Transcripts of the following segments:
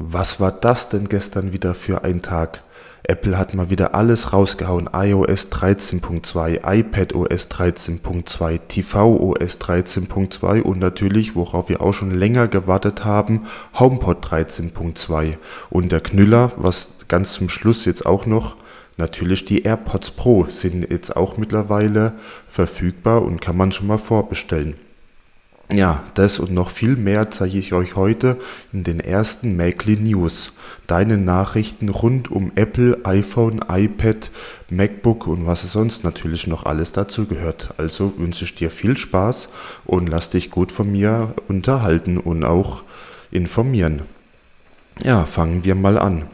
Was war das denn gestern wieder für ein Tag? Apple hat mal wieder alles rausgehauen. iOS 13.2, iPadOS 13.2, tvOS 13.2 und natürlich, worauf wir auch schon länger gewartet haben, HomePod 13.2. Und der Knüller, was ganz zum Schluss jetzt auch noch, natürlich die AirPods Pro sind jetzt auch mittlerweile verfügbar und kann man schon mal vorbestellen. Ja, das und noch viel mehr zeige ich euch heute in den ersten Macly News. Deine Nachrichten rund um Apple, iPhone, iPad, MacBook und was es sonst natürlich noch alles dazu gehört. Also wünsche ich dir viel Spaß und lass dich gut von mir unterhalten und auch informieren. Ja, fangen wir mal an.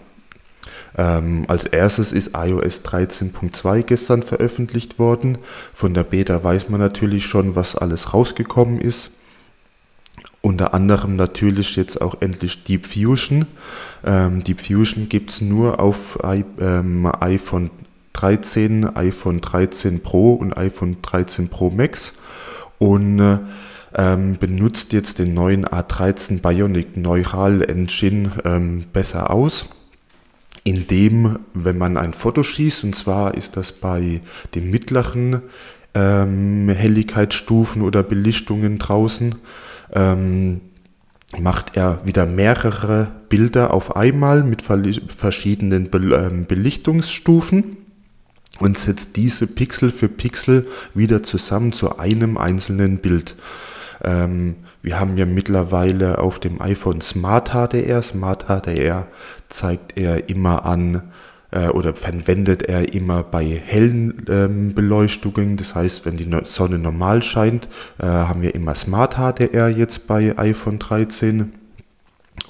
Ähm, als erstes ist iOS 13.2 gestern veröffentlicht worden. Von der Beta weiß man natürlich schon, was alles rausgekommen ist. Unter anderem natürlich jetzt auch endlich Deep Fusion. Ähm, Deep Fusion gibt es nur auf I, ähm, iPhone 13, iPhone 13 Pro und iPhone 13 Pro Max und äh, ähm, benutzt jetzt den neuen A13 Bionic Neural Engine ähm, besser aus indem, wenn man ein Foto schießt, und zwar ist das bei den mittleren ähm, Helligkeitsstufen oder Belichtungen draußen, ähm, macht er wieder mehrere Bilder auf einmal mit verschiedenen ähm, Belichtungsstufen und setzt diese Pixel für Pixel wieder zusammen zu einem einzelnen Bild. Ähm, wir haben ja mittlerweile auf dem iPhone Smart HDR. Smart HDR zeigt er immer an, äh, oder verwendet er immer bei hellen ähm, Beleuchtungen. Das heißt, wenn die Sonne normal scheint, äh, haben wir immer Smart HDR jetzt bei iPhone 13.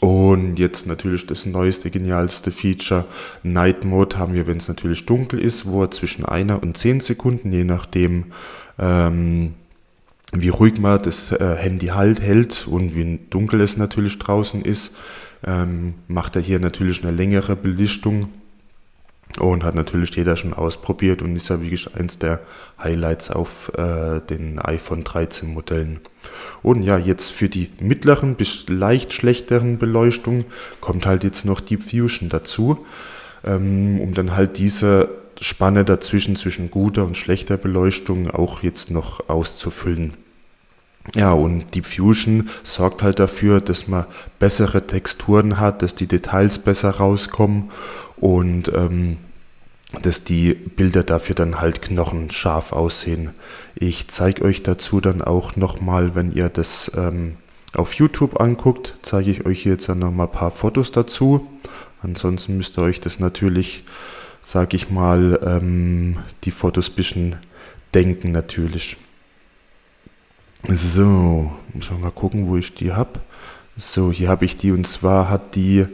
Und jetzt natürlich das neueste, genialste Feature, Night Mode haben wir, wenn es natürlich dunkel ist, wo er zwischen einer und zehn Sekunden, je nachdem, ähm, wie ruhig man das äh, Handy halt hält und wie dunkel es natürlich draußen ist, ähm, macht er hier natürlich eine längere Belichtung und hat natürlich jeder schon ausprobiert und ist ja wirklich eins der Highlights auf äh, den iPhone 13 Modellen. Und ja, jetzt für die mittleren bis leicht schlechteren Beleuchtung kommt halt jetzt noch Deep Fusion dazu, ähm, um dann halt diese Spanne dazwischen zwischen guter und schlechter Beleuchtung auch jetzt noch auszufüllen. Ja, und Deep Fusion sorgt halt dafür, dass man bessere Texturen hat, dass die Details besser rauskommen und ähm, dass die Bilder dafür dann halt knochenscharf aussehen. Ich zeige euch dazu dann auch nochmal, wenn ihr das ähm, auf YouTube anguckt, zeige ich euch jetzt dann nochmal ein paar Fotos dazu. Ansonsten müsst ihr euch das natürlich, sage ich mal, ähm, die Fotos ein bisschen denken natürlich. So, muss man mal gucken, wo ich die habe. So, hier habe ich die und zwar hat die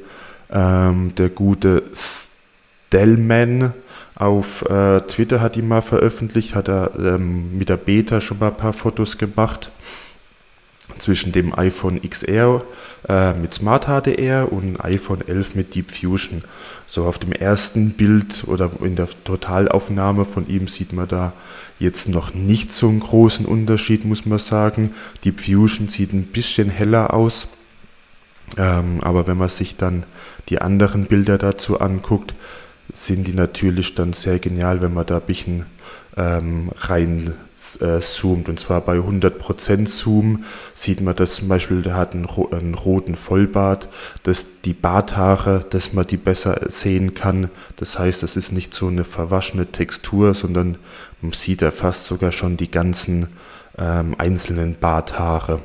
ähm, der gute Stellman auf äh, Twitter hat die mal veröffentlicht, hat er ähm, mit der Beta schon mal ein paar Fotos gemacht zwischen dem iPhone XR äh, mit Smart HDR und iPhone 11 mit Deep Fusion. So auf dem ersten Bild oder in der Totalaufnahme von ihm sieht man da jetzt noch nicht so einen großen Unterschied, muss man sagen. Deep Fusion sieht ein bisschen heller aus. Ähm, aber wenn man sich dann die anderen Bilder dazu anguckt, sind die natürlich dann sehr genial, wenn man da ein bisschen ähm, rein äh, zoomt. Und zwar bei 100% Zoom sieht man das zum Beispiel, der hat einen, einen, roten Vollbart, dass die Barthaare, dass man die besser sehen kann. Das heißt, es ist nicht so eine verwaschene Textur, sondern man sieht da fast sogar schon die ganzen ähm, einzelnen Barthaare.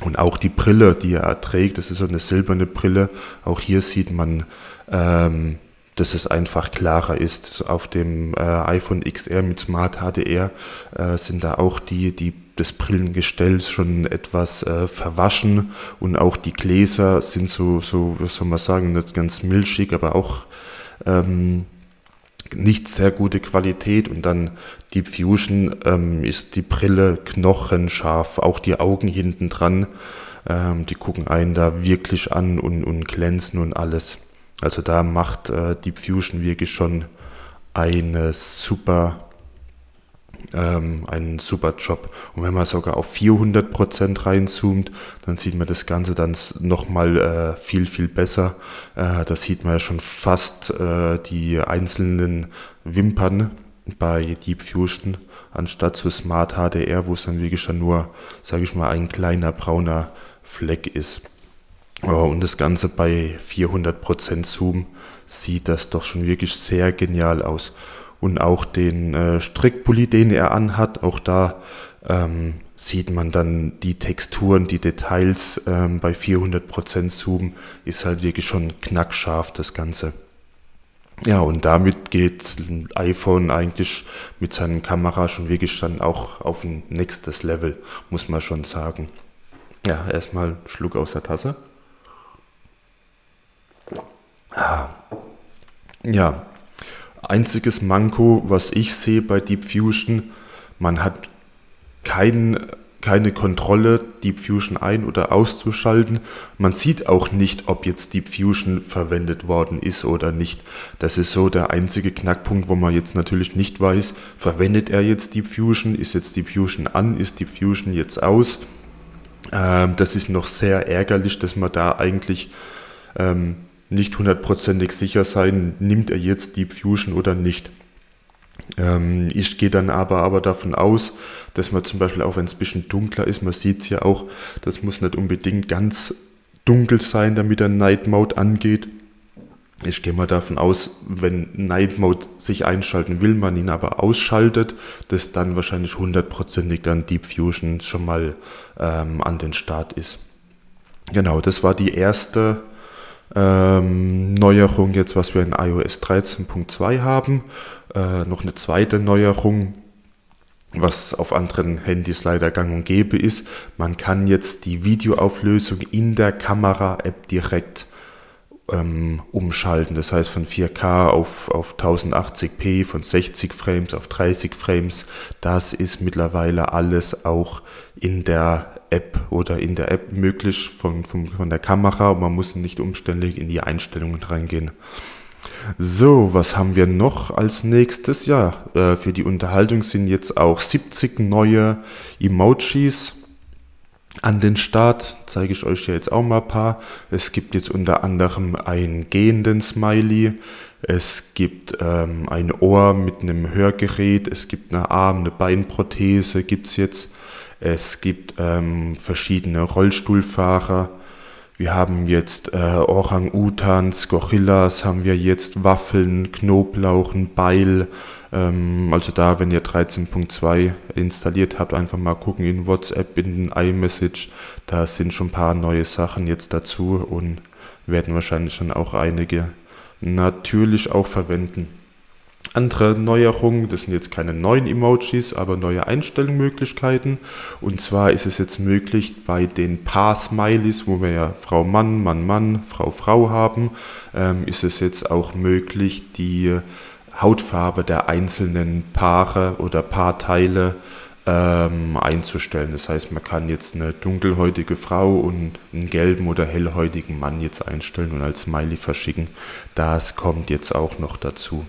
Und auch die Brille, die er trägt, das ist so eine silberne Brille. Auch hier sieht man ähm, dass es einfach klarer ist. Auf dem äh, iPhone XR mit Smart HDR äh, sind da auch die, die das Brillengestell schon etwas äh, verwaschen und auch die Gläser sind so, so, was soll man sagen, nicht ganz milchig, aber auch ähm, nicht sehr gute Qualität und dann Deep Fusion ähm, ist die Brille knochenscharf, auch die Augen hinten dran, ähm, die gucken einen da wirklich an und, und glänzen und alles. Also da macht äh, Deep Fusion wirklich schon eine super, ähm, ein super Job. Und wenn man sogar auf 400% reinzoomt, dann sieht man das Ganze dann nochmal äh, viel, viel besser. Äh, da sieht man ja schon fast äh, die einzelnen Wimpern bei Deep Fusion, anstatt zu Smart HDR, wo es dann wirklich schon nur, sage ich mal, ein kleiner brauner Fleck ist. Und das Ganze bei 400% Zoom sieht das doch schon wirklich sehr genial aus und auch den äh, Strickpulli, den er anhat, auch da ähm, sieht man dann die Texturen, die Details ähm, bei 400% Zoom ist halt wirklich schon knackscharf das Ganze. Ja, und damit geht iPhone eigentlich mit seinen Kamera schon wirklich dann auch auf ein nächstes Level, muss man schon sagen. Ja, erstmal Schluck aus der Tasse. Ah. Ja, Einziges Manko, was ich sehe bei Deep Fusion, man hat kein, keine Kontrolle, Deep Fusion ein- oder auszuschalten. Man sieht auch nicht, ob jetzt Deep Fusion verwendet worden ist oder nicht. Das ist so der einzige Knackpunkt, wo man jetzt natürlich nicht weiß, verwendet er jetzt Deep Fusion, ist jetzt Deep Fusion an, ist Deep Fusion jetzt aus. Ähm, das ist noch sehr ärgerlich, dass man da eigentlich ähm, nicht hundertprozentig sicher sein, nimmt er jetzt Deep Fusion oder nicht. Ähm, ich gehe dann aber, aber davon aus, dass man zum Beispiel auch wenn es ein bisschen dunkler ist, man sieht es ja auch, das muss nicht unbedingt ganz dunkel sein, damit er Night Mode angeht. Ich gehe mal davon aus, wenn Night Mode sich einschalten will, man ihn aber ausschaltet, dass dann wahrscheinlich hundertprozentig dann Deep Fusion schon mal ähm, an den Start ist. Genau, das war die erste ähm, Neuerung jetzt, was wir in iOS 13.2 haben. Äh, noch eine zweite Neuerung, was auf anderen Handys leider gang und gäbe ist. Man kann jetzt die Videoauflösung in der Kamera-App direkt ähm, umschalten. Das heißt von 4K auf, auf 1080p, von 60 Frames auf 30 Frames. Das ist mittlerweile alles auch in der App oder in der App möglich von, von, von der Kamera. Man muss nicht umständlich in die Einstellungen reingehen. So, was haben wir noch als nächstes? Ja, äh, für die Unterhaltung sind jetzt auch 70 neue Emojis an den Start. Zeige ich euch ja jetzt auch mal ein paar. Es gibt jetzt unter anderem einen gehenden Smiley. Es gibt ähm, ein Ohr mit einem Hörgerät. Es gibt eine Arm-, eine Beinprothese gibt es jetzt. Es gibt ähm, verschiedene Rollstuhlfahrer. Wir haben jetzt äh, Orang-Utans, Gorillas, haben wir jetzt Waffeln, Knoblauch, ein Beil. Ähm, also da, wenn ihr 13.2 installiert habt, einfach mal gucken in WhatsApp, in iMessage. Da sind schon ein paar neue Sachen jetzt dazu und werden wahrscheinlich schon auch einige natürlich auch verwenden. Andere Neuerungen, das sind jetzt keine neuen Emojis, aber neue Einstellungsmöglichkeiten. Und zwar ist es jetzt möglich bei den Paar-Smileys, wo wir ja Frau Mann, Mann Mann, Frau Frau haben, ähm, ist es jetzt auch möglich, die Hautfarbe der einzelnen Paare oder Paarteile ähm, einzustellen. Das heißt, man kann jetzt eine dunkelhäutige Frau und einen gelben oder hellhäutigen Mann jetzt einstellen und als Smiley verschicken. Das kommt jetzt auch noch dazu.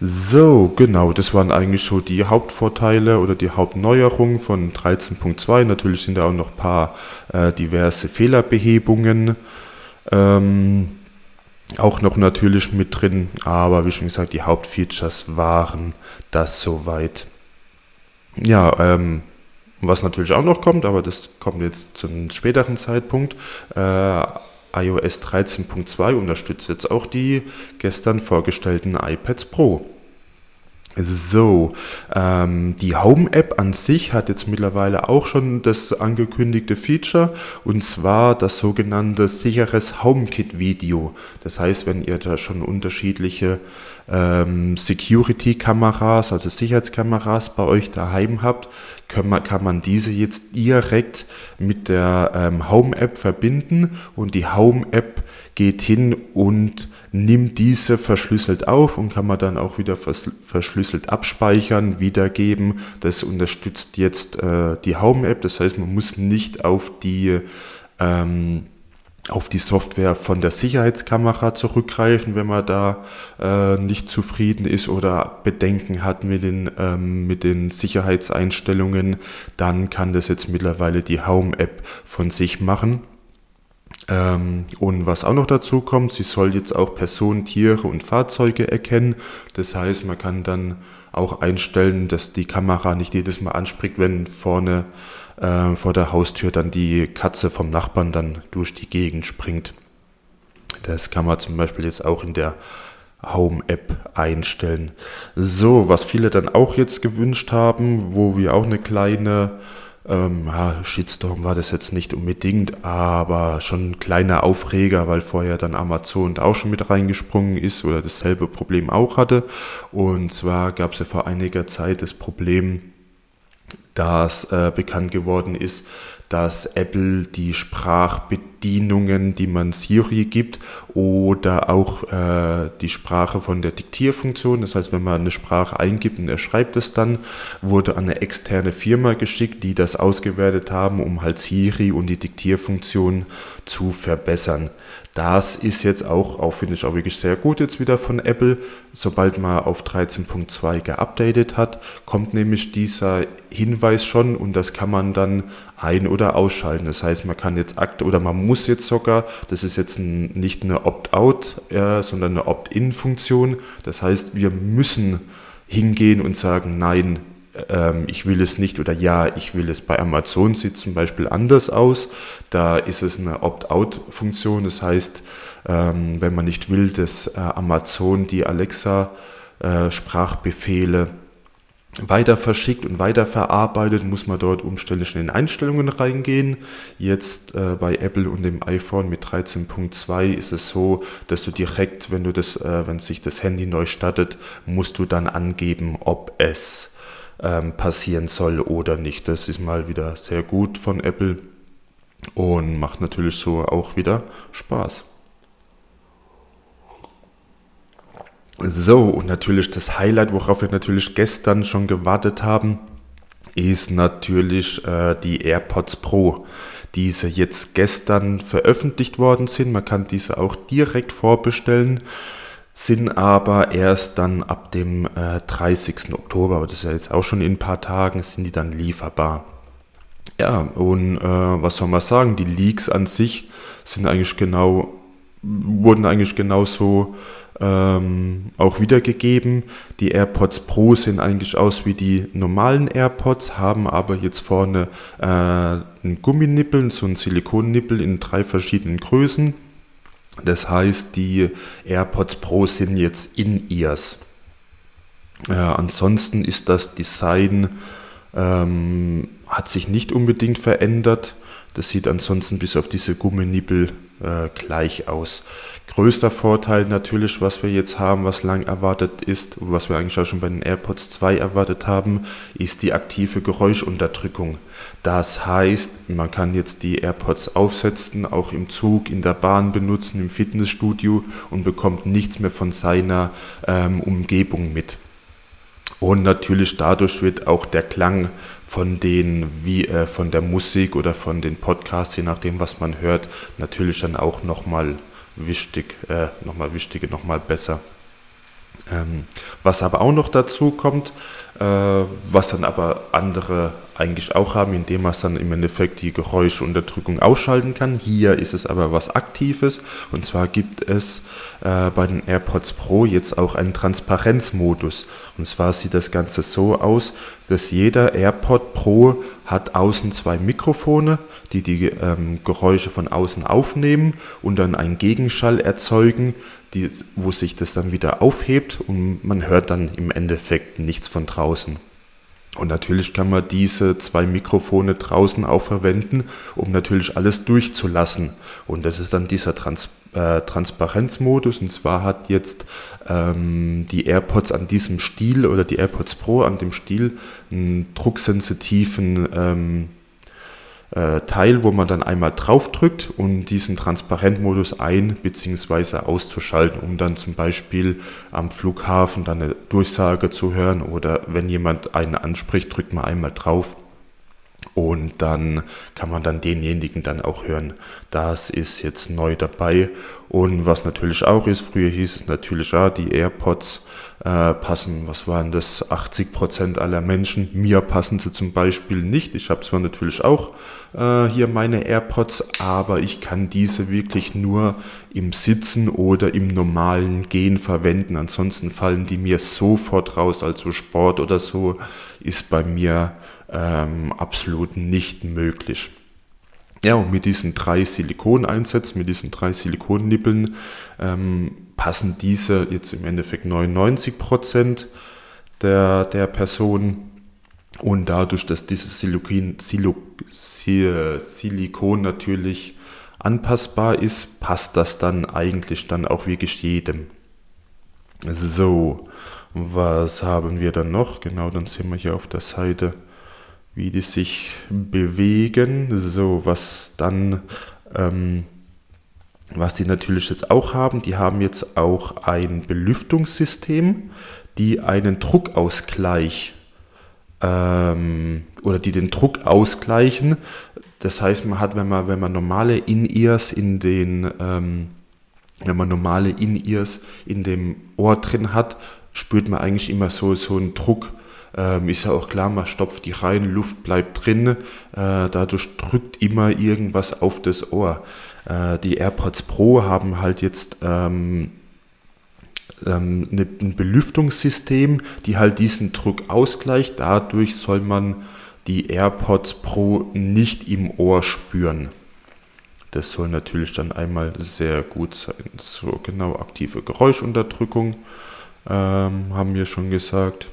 So, genau, das waren eigentlich so die Hauptvorteile oder die Hauptneuerungen von 13.2. Natürlich sind da auch noch ein paar äh, diverse Fehlerbehebungen ähm, auch noch natürlich mit drin, aber wie schon gesagt, die Hauptfeatures waren das soweit. Ja, ähm, was natürlich auch noch kommt, aber das kommt jetzt zu einem späteren Zeitpunkt. Äh, iOS 13.2 unterstützt jetzt auch die gestern vorgestellten iPads Pro. So, ähm, die Home-App an sich hat jetzt mittlerweile auch schon das angekündigte Feature und zwar das sogenannte sicheres HomeKit-Video. Das heißt, wenn ihr da schon unterschiedliche ähm, Security-Kameras, also Sicherheitskameras bei euch daheim habt, kann man, kann man diese jetzt direkt mit der ähm, Home-App verbinden und die Home-App geht hin und nimmt diese verschlüsselt auf und kann man dann auch wieder verschlüsselt abspeichern, wiedergeben. Das unterstützt jetzt äh, die Home-App, das heißt, man muss nicht auf die ähm, auf die Software von der Sicherheitskamera zurückgreifen, wenn man da äh, nicht zufrieden ist oder Bedenken hat mit den, ähm, mit den Sicherheitseinstellungen, dann kann das jetzt mittlerweile die Home-App von sich machen. Ähm, und was auch noch dazu kommt, sie soll jetzt auch Personen, Tiere und Fahrzeuge erkennen. Das heißt, man kann dann auch einstellen, dass die Kamera nicht jedes Mal anspringt, wenn vorne äh, vor der Haustür dann die Katze vom Nachbarn dann durch die Gegend springt. Das kann man zum Beispiel jetzt auch in der Home-App einstellen. So, was viele dann auch jetzt gewünscht haben, wo wir auch eine kleine ähm, ja, Shitstorm war das jetzt nicht unbedingt, aber schon ein kleiner Aufreger, weil vorher dann Amazon auch schon mit reingesprungen ist oder dasselbe Problem auch hatte. Und zwar gab es ja vor einiger Zeit das Problem, dass äh, bekannt geworden ist, dass Apple die Sprachbedienungen, die man Siri gibt, oder auch äh, die Sprache von der Diktierfunktion, das heißt, wenn man eine Sprache eingibt und er schreibt es dann, wurde an eine externe Firma geschickt, die das ausgewertet haben, um halt Siri und die Diktierfunktion zu verbessern. Das ist jetzt auch, auch finde ich auch wirklich sehr gut jetzt wieder von Apple. Sobald man auf 13.2 geupdatet hat, kommt nämlich dieser Hinweis schon und das kann man dann ein- oder ausschalten. Das heißt, man kann jetzt akt oder man muss jetzt sogar, das ist jetzt ein, nicht eine Opt-out, äh, sondern eine Opt-in-Funktion. Das heißt, wir müssen hingehen und sagen, nein, ähm, ich will es nicht oder ja, ich will es. Bei Amazon sieht zum Beispiel anders aus. Da ist es eine Opt-out-Funktion. Das heißt, ähm, wenn man nicht will, dass äh, Amazon die Alexa-Sprachbefehle äh, weiter verschickt und weiter verarbeitet, muss man dort umständlich in den Einstellungen reingehen. Jetzt äh, bei Apple und dem iPhone mit 13.2 ist es so, dass du direkt, wenn du das, äh, wenn sich das Handy neu startet, musst du dann angeben, ob es ähm, passieren soll oder nicht. Das ist mal wieder sehr gut von Apple und macht natürlich so auch wieder Spaß. So, und natürlich das Highlight, worauf wir natürlich gestern schon gewartet haben, ist natürlich äh, die AirPods Pro, diese jetzt gestern veröffentlicht worden sind. Man kann diese auch direkt vorbestellen sind aber erst dann ab dem äh, 30. Oktober, aber das ist ja jetzt auch schon in ein paar Tagen, sind die dann lieferbar. Ja, und äh, was soll man sagen, die Leaks an sich sind eigentlich genau, wurden eigentlich genauso ähm, auch wiedergegeben. Die AirPods Pro sehen eigentlich aus wie die normalen AirPods, haben aber jetzt vorne äh, einen Gumminippel, so einen Silikonnippel in drei verschiedenen Größen das heißt, die AirPods Pro sind jetzt In-Ears. Äh, ansonsten ist das Design, ähm, hat sich nicht unbedingt verändert. Das sieht ansonsten bis auf diese Gumminippel äh, gleich aus. Größter Vorteil natürlich, was wir jetzt haben, was lang erwartet ist, was wir eigentlich auch schon bei den AirPods 2 erwartet haben, ist die aktive Geräuschunterdrückung. Das heißt, man kann jetzt die AirPods aufsetzen, auch im Zug, in der Bahn benutzen, im Fitnessstudio und bekommt nichts mehr von seiner ähm, Umgebung mit. Und natürlich dadurch wird auch der Klang von den wie äh, von der Musik oder von den Podcasts, je nachdem was man hört, natürlich dann auch nochmal wichtig, äh, nochmal wichtige, nochmal besser. Ähm, was aber auch noch dazu kommt, was dann aber andere eigentlich auch haben, indem man dann im Endeffekt die Geräuschunterdrückung ausschalten kann. Hier ist es aber was Aktives und zwar gibt es äh, bei den AirPods Pro jetzt auch einen Transparenzmodus. Und zwar sieht das Ganze so aus, dass jeder AirPod Pro hat außen zwei Mikrofone, die die ähm, Geräusche von außen aufnehmen und dann einen Gegenschall erzeugen, die, wo sich das dann wieder aufhebt und man hört dann im Endeffekt nichts von draußen. Und natürlich kann man diese zwei Mikrofone draußen auch verwenden, um natürlich alles durchzulassen. Und das ist dann dieser Trans äh, Transparenzmodus. Und zwar hat jetzt ähm, die AirPods an diesem Stiel oder die AirPods Pro an dem Stiel einen drucksensitiven ähm, äh, Teil, wo man dann einmal drauf drückt und diesen Transparentmodus ein- bzw. auszuschalten, um dann zum Beispiel am Flughafen dann eine Durchsage zu hören oder wenn jemand einen anspricht, drückt man einmal drauf Und dann kann man dann denjenigen dann auch hören. Das ist jetzt neu dabei. Und was natürlich auch ist, früher hieß es natürlich, ja, die AirPods äh, passen, was waren das, 80 Prozent aller Menschen. Mir passen sie zum Beispiel nicht. Ich habe zwar natürlich auch äh, hier meine AirPods, aber ich kann diese wirklich nur im Sitzen oder im normalen Gehen verwenden. Ansonsten fallen die mir sofort raus. Also Sport oder so ist bei mir ähm, absolut nicht möglich. Ja, und mit diesen drei Silikoneinsätzen, mit diesen drei Silikonnippeln ähm, passen diese jetzt im Endeffekt 99 Prozent der, der Personen. Und dadurch, dass dieses Silikon, Silikon natürlich anpassbar ist, passt das dann eigentlich dann auch wirklich jedem. So, was haben wir dann noch? Genau, dann sehen wir hier auf der Seite, wie die sich bewegen. So, was dann, ähm, was die natürlich jetzt auch haben, die haben jetzt auch ein Belüftungssystem, die einen Druckausgleich ähm, oder die den Druck ausgleichen. Das heißt, man hat, wenn man, wenn man normale In-Ears in den, ähm, wenn man normale In-Ears in dem Ohr drin hat, spürt man eigentlich immer so, so einen Druck. Ähm, ist ja auch klar, man stopft die rein, Luft bleibt drin, äh, dadurch drückt immer irgendwas auf das Ohr. Äh, die AirPods Pro haben halt jetzt ähm, ähm, eine, ein Belüftungssystem, die halt diesen Druck ausgleicht. Dadurch soll man die AirPods Pro nicht im Ohr spüren. Das soll natürlich dann einmal sehr gut sein. So genau aktive Geräuschunterdrückung ähm, haben wir schon gesagt.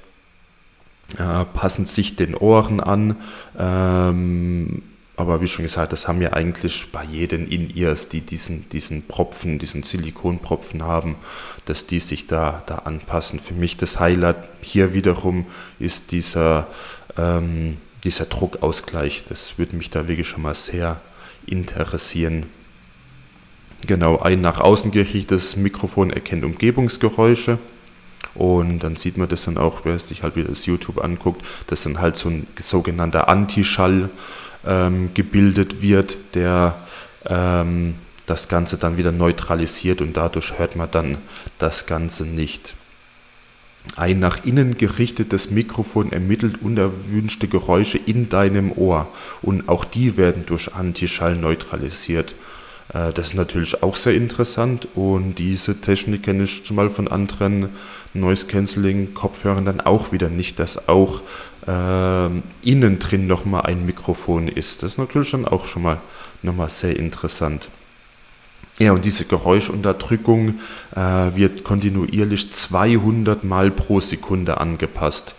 Äh, passen sich den Ohren an. Ähm, aber wie schon gesagt, das haben wir eigentlich bei jedem In-Ears, die diesen, diesen Propfen, diesen Silikonpropfen haben, dass die sich da, da anpassen. Für mich das Highlight hier wiederum ist dieser, ähm, dieser Druckausgleich. Das würde mich da wirklich schon mal sehr interessieren. Genau, ein nach außen gerichtetes Mikrofon erkennt Umgebungsgeräusche. Und dann sieht man das dann auch, wer sich halt wieder das YouTube anguckt, das ist dann halt so ein sogenannter Antischall ähm, gebildet wird, der ähm, das Ganze dann wieder neutralisiert und dadurch hört man dann das Ganze nicht. Ein nach innen gerichtetes Mikrofon ermittelt unerwünschte Geräusche in deinem Ohr und auch die werden durch Antischall neutralisiert. Äh, das ist natürlich auch sehr interessant und diese Technik kenne ich zumal von anderen Noise Cancelling Kopfhörern dann auch wieder nicht, dass auch innen drin nochmal ein Mikrofon ist. Das ist natürlich dann auch schon mal nochmal sehr interessant. Ja, und diese Geräuschunterdrückung äh, wird kontinuierlich 200 Mal pro Sekunde angepasst.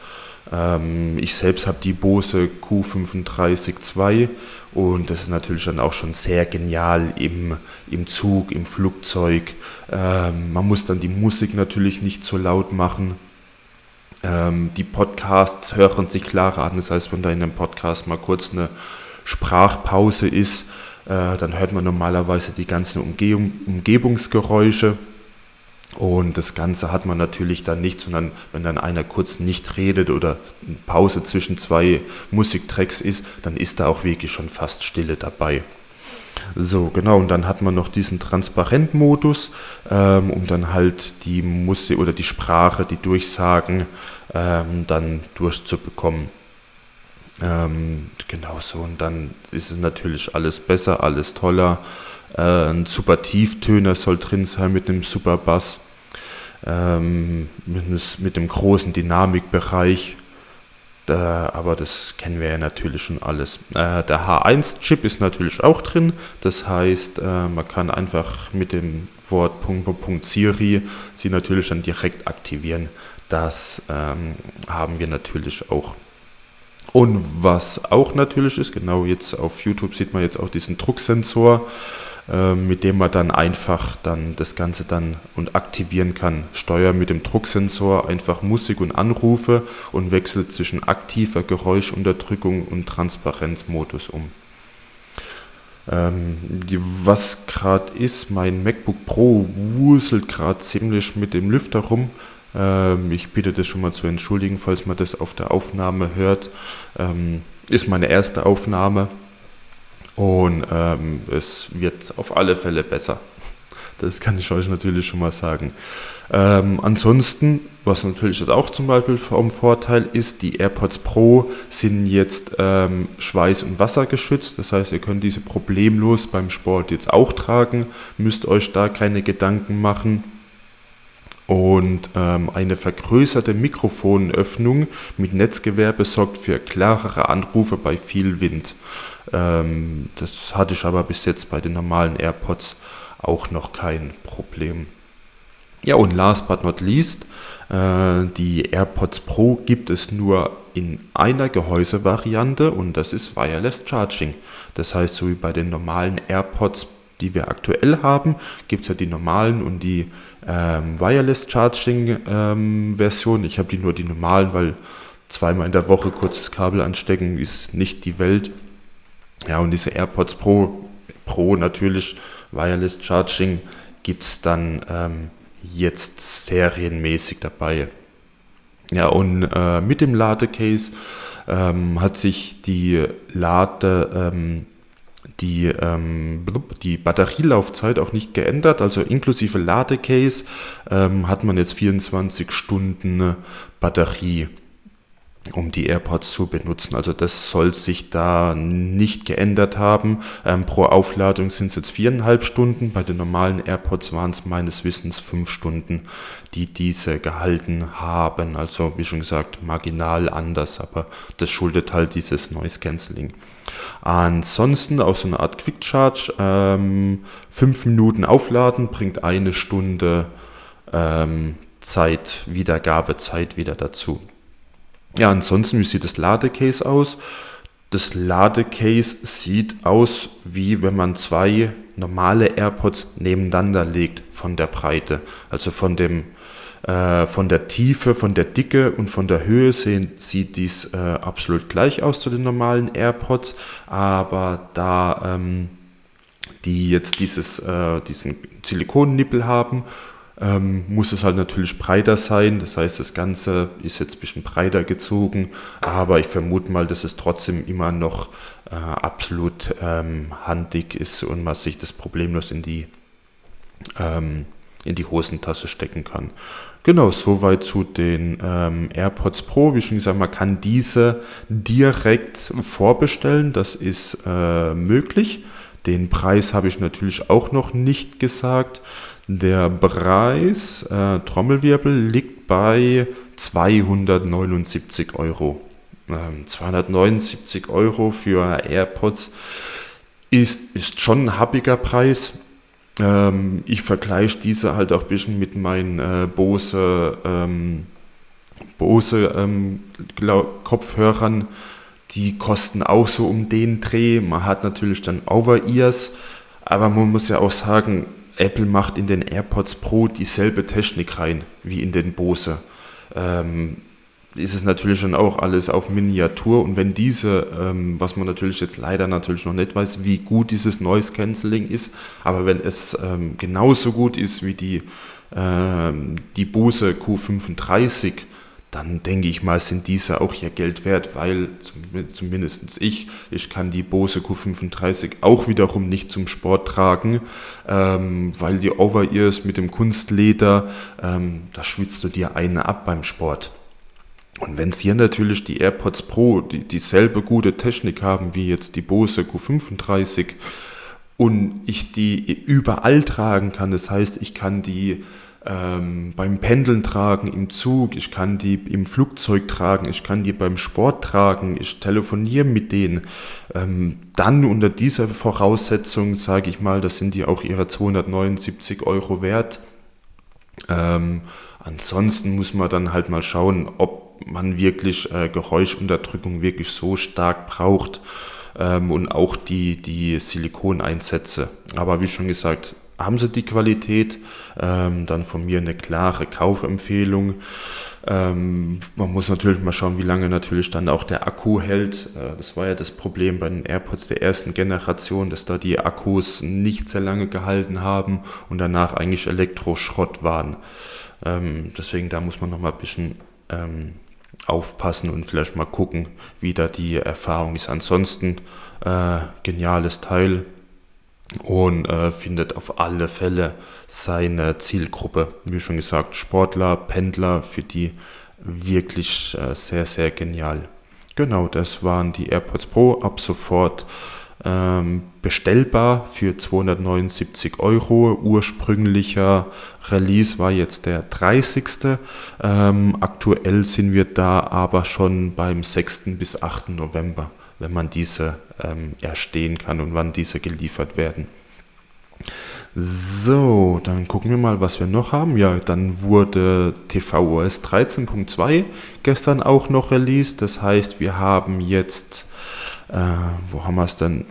Ähm, ich selbst habe die Bose Q35 und das ist natürlich dann auch schon sehr genial im, im Zug, im Flugzeug. Ähm, man muss dann die Musik natürlich nicht so laut machen. Ähm, die Podcasts hören sich klarer an. Das heißt, wenn da in einem Podcast mal kurz eine Sprachpause ist, äh, dann hört man normalerweise die ganzen Umgehung, Umgebungsgeräusche. Und das Ganze hat man natürlich dann nicht, sondern wenn dann einer kurz nicht redet oder eine Pause zwischen zwei Musiktracks ist, dann ist da auch wirklich schon fast Stille dabei. So, genau, und dann hat man noch diesen Transparent-Modus, ähm, um dann halt die Musik oder die Sprache, die Durchsagen ähm, dann durchzubekommen. Ähm, genau so, und dann ist es natürlich alles besser, alles toller. Äh, ein super Tieftöner soll drin sein mit einem super Bass, ähm, mit, mit einem großen Dynamikbereich. Da, aber das kennen wir ja natürlich schon alles. Äh, der H1-Chip ist natürlich auch drin. Das heißt, äh, man kann einfach mit dem Wort Punkt, Punkt Siri sie natürlich dann direkt aktivieren. Das ähm, haben wir natürlich auch. Und was auch natürlich ist, genau jetzt auf YouTube sieht man jetzt auch diesen Drucksensor. Ähm, mit dem man dann einfach dann das Ganze dann und aktivieren kann. Steuer mit dem Drucksensor einfach Musik und Anrufe und wechselt zwischen aktiver Geräuschunterdrückung und Transparenzmodus um. Ähm, die, was gerade ist, mein MacBook Pro wuselt gerade ziemlich mit dem Lüfter rum. Ähm, ich bitte das schon mal zu entschuldigen, falls man das auf der Aufnahme hört. Ähm, ist meine erste Aufnahme und ähm, es wird auf alle Fälle besser. Das kann ich euch natürlich schon mal sagen. Ähm, ansonsten, was natürlich jetzt auch zum Beispiel vom Vorteil ist, die AirPods Pro sind jetzt ähm, schweiß- und wassergeschützt. Das heißt, ihr könnt diese problemlos beim Sport jetzt auch tragen, müsst euch da keine Gedanken machen. Und ähm, eine vergrößerte Mikrofonöffnung mit Netzgewerbe sorgt für klarere Anrufe bei viel Wind. Ähm, das hatte ich aber bis jetzt bei den normalen AirPods auch noch kein Problem. Ja, und last but not least, äh, die AirPods Pro gibt es nur in einer Gehäusevariante und das ist Wireless Charging. Das heißt, so wie bei den normalen AirPods, die wir aktuell haben, gibt es ja die normalen und die ähm, Wireless Charging ähm, Version. Ich habe die nur die normalen, weil zweimal in der Woche kurzes Kabel anstecken ist nicht die Welt. Ja, und diese AirPods Pro, Pro natürlich Wireless Charging gibt es dann ähm, jetzt serienmäßig dabei. Ja, und äh, mit dem Ladecase ähm, hat sich die Lade, ähm, die, ähm, die Batterielaufzeit auch nicht geändert. Also inklusive Ladecase ähm, hat man jetzt 24 Stunden Batterie um die AirPods zu benutzen. Also das soll sich da nicht geändert haben. Ähm, pro Aufladung sind es jetzt viereinhalb Stunden. Bei den normalen AirPods waren es meines Wissens fünf Stunden, die diese gehalten haben. Also wie schon gesagt, marginal anders, aber das schuldet halt dieses Noise Cancelling. Ansonsten auch so eine Art Quick Charge. Ähm, fünf Minuten aufladen bringt eine Stunde ähm, Zeit, Wiedergabezeit wieder dazu. Ja, ansonsten, wie sieht das Ladecase aus? Das Ladecase sieht aus, wie wenn man zwei normale AirPods nebeneinander legt von der Breite. Also von dem äh, von der Tiefe, von der Dicke und von der Höhe sehen, sieht dies äh, absolut gleich aus zu den normalen AirPods, aber da ähm, die jetzt dieses, äh, diesen Silikonnippel haben ähm, muss es halt natürlich breiter sein. Das heißt, das Ganze ist jetzt ein bisschen breiter gezogen, aber ich vermute mal, dass es trotzdem immer noch äh, absolut ähm, handig ist und man sich das problemlos in die, ähm, in die Hosentasche stecken kann. Genau, soweit zu den ähm, AirPods Pro. Wie schon gesagt, man kann diese direkt vorbestellen. Das ist äh, möglich. Den Preis habe ich natürlich auch noch nicht gesagt. Der Preis, äh, Trommelwirbel, liegt bei 279 Euro. Ähm, 279 Euro für AirPods ist, ist schon ein happiger Preis. Ähm, ich vergleiche diese halt auch ein bisschen mit meinen äh, Bose, ähm, Bose ähm, Kopfhörern. Die kosten auch so um den Dreh. Man hat natürlich dann Over-Ears, aber man muss ja auch sagen, Apple macht in den AirPods Pro dieselbe Technik rein wie in den Bose. Ähm, ist es natürlich schon auch alles auf Miniatur und wenn diese, ähm, was man natürlich jetzt leider natürlich noch nicht weiß, wie gut dieses Noise Cancelling ist, aber wenn es ähm, genauso gut ist wie die, ähm, die Bose Q35, dann denke ich mal, sind diese auch ihr Geld wert, weil zumindest ich, ich kann die Bose Q35 auch wiederum nicht zum Sport tragen, ähm, weil die Over-Ears mit dem Kunstleder, ähm, da schwitzt du dir eine ab beim Sport. Und wenn es hier natürlich die AirPods Pro die, dieselbe gute Technik haben wie jetzt die Bose Q35 und ich die überall tragen kann, das heißt, ich kann die ähm, beim Pendeln tragen, im Zug, ich kann die im Flugzeug tragen, ich kann die beim Sport tragen, ich telefoniere mit denen. Ähm, dann unter dieser Voraussetzung sage ich mal, das sind die auch ihre 279 Euro wert. Ähm, ansonsten muss man dann halt mal schauen, ob man wirklich äh, Geräuschunterdrückung wirklich so stark braucht ähm, und auch die, die Silikoneinsätze. Aber wie schon gesagt, haben sie die Qualität, ähm, dann von mir eine klare Kaufempfehlung. Ähm, man muss natürlich mal schauen, wie lange natürlich dann auch der Akku hält. Äh, das war ja das Problem bei den AirPods der ersten Generation, dass da die Akkus nicht sehr lange gehalten haben und danach eigentlich Elektroschrott waren. Ähm, deswegen da muss man noch mal ein bisschen ähm, aufpassen und vielleicht mal gucken, wie da die Erfahrung ist. Ansonsten äh, geniales Teil und äh, findet auf alle Fälle seine Zielgruppe. Wie schon gesagt, Sportler, Pendler, für die wirklich äh, sehr, sehr genial. Genau, das waren die AirPods Pro. Ab sofort ähm, bestellbar für 279 Euro. Ursprünglicher Release war jetzt der 30. Ähm, aktuell sind wir da aber schon beim 6. bis 8. November, wenn man diese ähm, erstehen kann und wann diese geliefert werden. So, dann gucken wir mal, was wir noch haben. Ja, dann wurde tvOS 13.2 gestern auch noch released. Das heißt, wir haben jetzt, äh, wo haben wir es denn?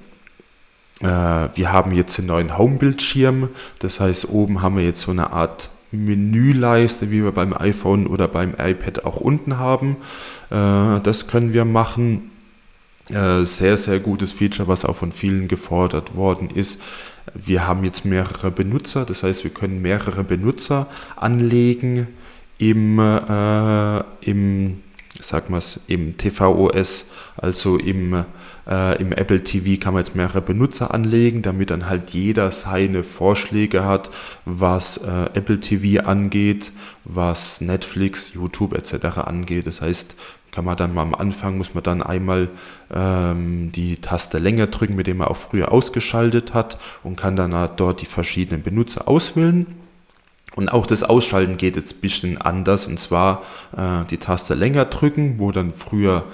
Äh, wir haben jetzt einen neuen Home-Bildschirm. Das heißt, oben haben wir jetzt so eine Art Menüleiste, wie wir beim iPhone oder beim iPad auch unten haben. Äh, das können wir machen. Äh, sehr, sehr gutes Feature, was auch von vielen gefordert worden ist. Wir haben jetzt mehrere Benutzer, das heißt, wir können mehrere Benutzer anlegen im, äh, im sag mal's, im tvOS, also im, äh, im Apple TV kann man jetzt mehrere Benutzer anlegen, damit dann halt jeder seine Vorschläge hat, was äh, Apple TV angeht, was Netflix, YouTube etc. angeht. Das heißt, kann man dann mal am Anfang, muss man dann einmal ähm, die Taste länger drücken, mit dem man auch früher ausgeschaltet hat und kann dann halt dort die verschiedenen Benutzer auswählen. Und auch das Ausschalten geht jetzt ein bisschen anders und zwar äh, die Taste länger drücken, wo dann früher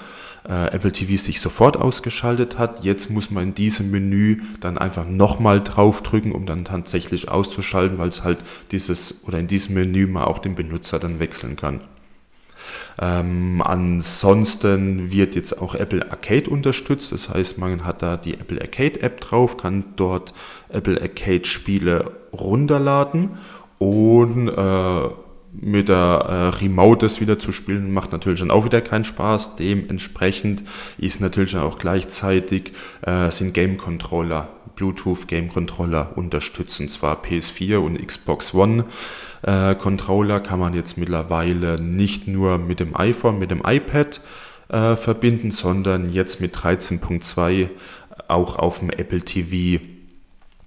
äh, Apple TV sich sofort ausgeschaltet hat. Jetzt muss man in diesem Menü dann einfach nochmal draufdrücken, um dann tatsächlich auszuschalten, weil es halt dieses oder in diesem Menü man auch den Benutzer dann wechseln kann. Ähm, ansonsten wird jetzt auch Apple Arcade unterstützt. Das heißt, man hat da die Apple Arcade App drauf, kann dort Apple Arcade Spiele runterladen und äh, mit der äh, Remote das wieder zu spielen, macht natürlich dann auch wieder keinen Spaß. Dementsprechend ist natürlich auch gleichzeitig äh, sind Game Controller, Bluetooth Game Controller unterstützen, zwar PS4 und Xbox One. Äh, Controller kann man jetzt mittlerweile nicht nur mit dem iPhone, mit dem iPad äh, verbinden, sondern jetzt mit 13.2 auch auf dem Apple TV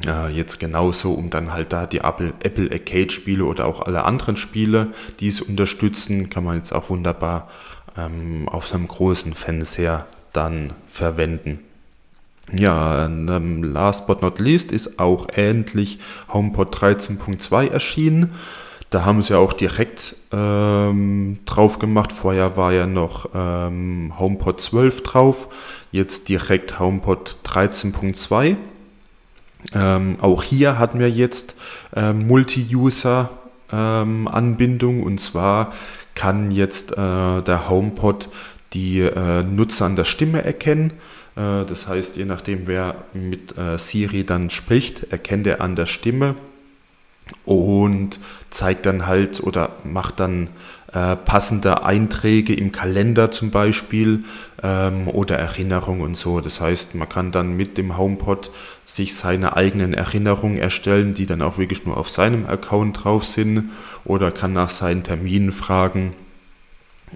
äh, jetzt genauso, um dann halt da die Apple, Apple Arcade Spiele oder auch alle anderen Spiele, die es unterstützen, kann man jetzt auch wunderbar ähm, auf seinem großen Fernseher dann verwenden. Ja, ähm, last but not least ist auch endlich HomePod 13.2 erschienen. Da haben sie auch direkt ähm, drauf gemacht. Vorher war ja noch ähm, HomePod 12 drauf, jetzt direkt HomePod 13.2. Ähm, auch hier hatten wir jetzt äh, Multi-User-Anbindung ähm, und zwar kann jetzt äh, der HomePod die äh, Nutzer an der Stimme erkennen. Äh, das heißt, je nachdem, wer mit äh, Siri dann spricht, erkennt er an der Stimme und zeigt dann halt oder macht dann äh, passende Einträge im Kalender zum Beispiel ähm, oder Erinnerungen und so. Das heißt, man kann dann mit dem HomePod sich seine eigenen Erinnerungen erstellen, die dann auch wirklich nur auf seinem Account drauf sind oder kann nach seinen Terminen fragen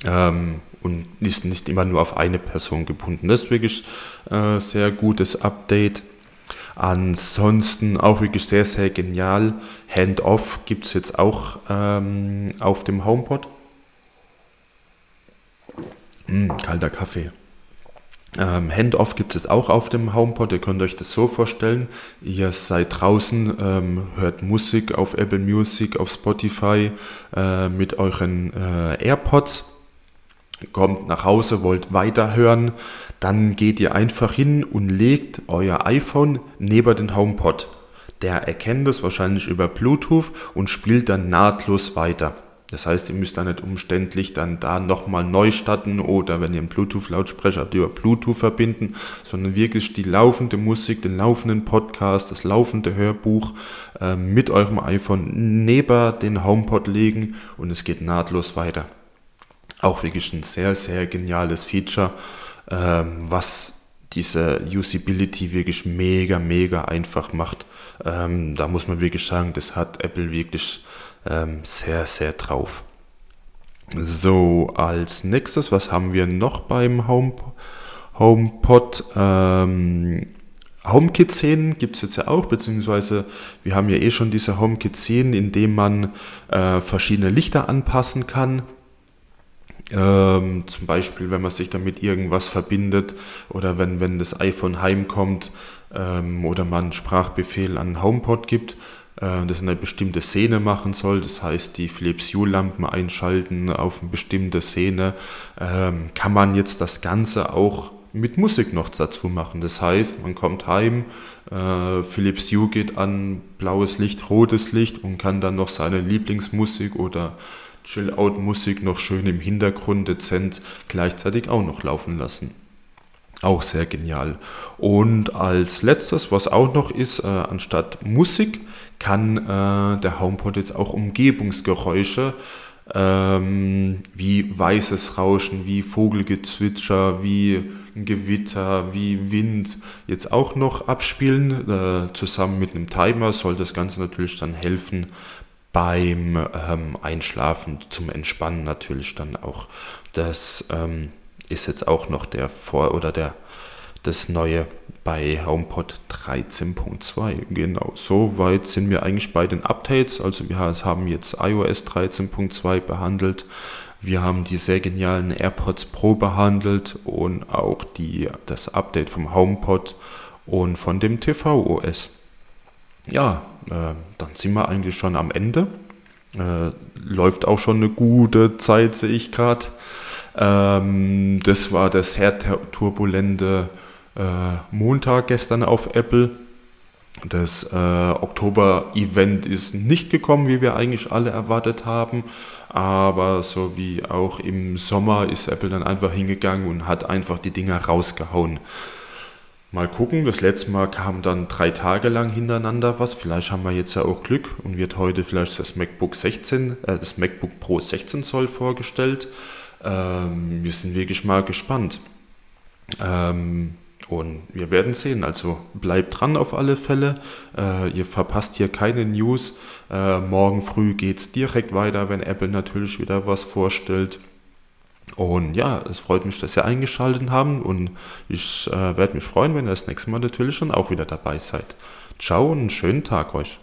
ähm, und ist nicht immer nur auf eine Person gebunden. Das ist wirklich äh, sehr gutes Update. Ansonsten auch wirklich sehr, sehr genial. Hand-Off gibt es jetzt auch ähm, auf dem HomePod. Mm, kalter Kaffee. Ähm, Handoff gibt es auch auf dem HomePod. Ihr könnt euch das so vorstellen. Ihr seid draußen, ähm, hört Musik auf Apple Music, auf Spotify äh, mit euren äh, AirPods. Kommt nach Hause, wollt weiterhören. Dann geht ihr einfach hin und legt euer iPhone neben den HomePod. Der erkennt es wahrscheinlich über Bluetooth und spielt dann nahtlos weiter. Das heißt, ihr müsst da nicht umständlich dann da nochmal neu starten oder wenn ihr einen Bluetooth-Lautsprecher habt, über Bluetooth verbinden, sondern wirklich die laufende Musik, den laufenden Podcast, das laufende Hörbuch äh, mit eurem iPhone neben den HomePod legen und es geht nahtlos weiter. Auch wirklich ein sehr, sehr geniales Feature, ähm, was diese Usability wirklich mega, mega einfach macht. Ähm, da muss man wirklich sagen, das hat Apple wirklich ähm, sehr, sehr drauf. So, als nächstes, was haben wir noch beim Home, HomePod? Ähm, HomeKit 10 gibt es jetzt ja auch, beziehungsweise wir haben ja eh schon diese HomeKit 10, in dem man äh, verschiedene Lichter anpassen kann. Ähm, zum Beispiel, wenn man sich damit irgendwas verbindet oder wenn, wenn das iPhone heimkommt ähm, oder man einen Sprachbefehl an HomePod gibt, äh, das eine bestimmte Szene machen soll. Das heißt, die Philips Hue-Lampen einschalten auf eine bestimmte Szene. Ähm, kann man jetzt das Ganze auch mit Musik noch dazu machen. Das heißt, man kommt heim, äh, Philips Hue geht an, blaues Licht, rotes Licht und kann dann noch seine Lieblingsmusik oder Chill-Out-Musik noch schön im Hintergrund dezent gleichzeitig auch noch laufen lassen. Auch sehr genial. Und als letztes, was auch noch ist, äh, anstatt Musik kann äh, der HomePod jetzt auch Umgebungsgeräusche ähm, wie weißes Rauschen, wie Vogelgezwitscher, wie Gewitter, wie Wind jetzt auch noch abspielen. Äh, zusammen mit einem Timer soll das Ganze natürlich dann helfen beim ähm, Einschlafen, zum Entspannen natürlich dann auch. Das ähm, ist jetzt auch noch der Vor- oder der das neue bei HomePod 13.2. Genau, so weit sind wir eigentlich bei den Updates. Also wir haben jetzt iOS 13.2 behandelt. Wir haben die sehr genialen AirPods Pro behandelt und auch die, das Update vom HomePod und von dem TV-OS. Ja, äh, dann sind wir eigentlich schon am Ende. Äh, läuft auch schon eine gute Zeit, sehe ich gerade. Ähm, das war das sehr turbulente äh, Montag gestern auf Apple. Das äh, Oktober-Event ist nicht gekommen, wie wir eigentlich alle erwartet haben. Aber so wie auch im Sommer ist Apple dann einfach hingegangen und hat einfach die Dinger rausgehauen. Mal gucken, das letzte Mal kam dann drei Tage lang hintereinander was. Vielleicht haben wir jetzt ja auch Glück und wird heute vielleicht das MacBook 16, äh, das MacBook Pro 16 Zoll vorgestellt. Ähm, wir sind wirklich mal gespannt. Ähm, und wir werden sehen. Also bleibt dran auf alle Fälle. Äh, ihr verpasst hier keine News. Äh, morgen früh geht es direkt weiter, wenn Apple natürlich wieder was vorstellt. Und ja, es freut mich, dass ihr eingeschaltet habt und ich äh, werde mich freuen, wenn ihr das nächste Mal natürlich schon auch wieder dabei seid. Ciao und einen schönen Tag euch.